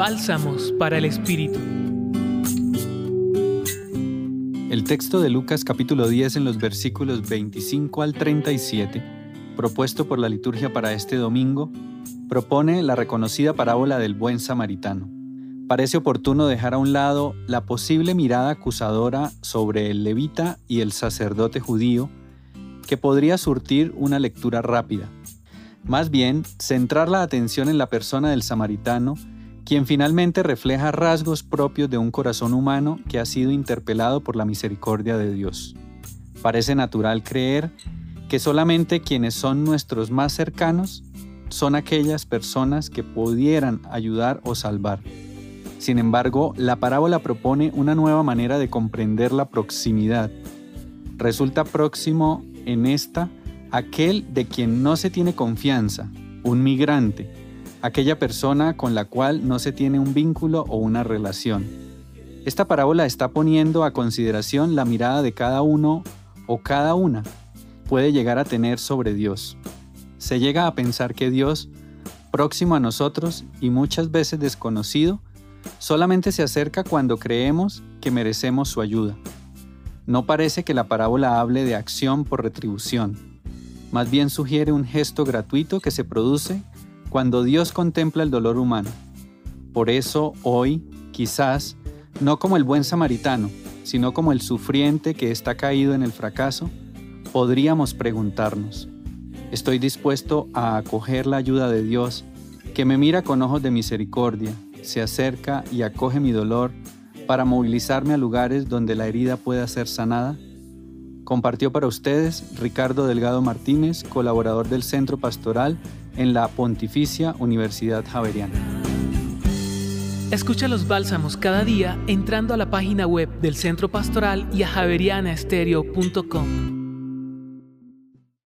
Bálsamos para el Espíritu. El texto de Lucas capítulo 10 en los versículos 25 al 37, propuesto por la liturgia para este domingo, propone la reconocida parábola del buen samaritano. Parece oportuno dejar a un lado la posible mirada acusadora sobre el levita y el sacerdote judío, que podría surtir una lectura rápida. Más bien, centrar la atención en la persona del samaritano, quien finalmente refleja rasgos propios de un corazón humano que ha sido interpelado por la misericordia de Dios. Parece natural creer que solamente quienes son nuestros más cercanos son aquellas personas que pudieran ayudar o salvar. Sin embargo, la parábola propone una nueva manera de comprender la proximidad. Resulta próximo en esta aquel de quien no se tiene confianza, un migrante, aquella persona con la cual no se tiene un vínculo o una relación. Esta parábola está poniendo a consideración la mirada de cada uno o cada una puede llegar a tener sobre Dios se llega a pensar que Dios, próximo a nosotros y muchas veces desconocido, solamente se acerca cuando creemos que merecemos su ayuda. No parece que la parábola hable de acción por retribución, más bien sugiere un gesto gratuito que se produce cuando Dios contempla el dolor humano. Por eso hoy, quizás, no como el buen samaritano, sino como el sufriente que está caído en el fracaso, podríamos preguntarnos, Estoy dispuesto a acoger la ayuda de Dios, que me mira con ojos de misericordia, se acerca y acoge mi dolor para movilizarme a lugares donde la herida pueda ser sanada. Compartió para ustedes Ricardo Delgado Martínez, colaborador del Centro Pastoral en la Pontificia Universidad Javeriana. Escucha los bálsamos cada día entrando a la página web del Centro Pastoral y a javerianaestereo.com.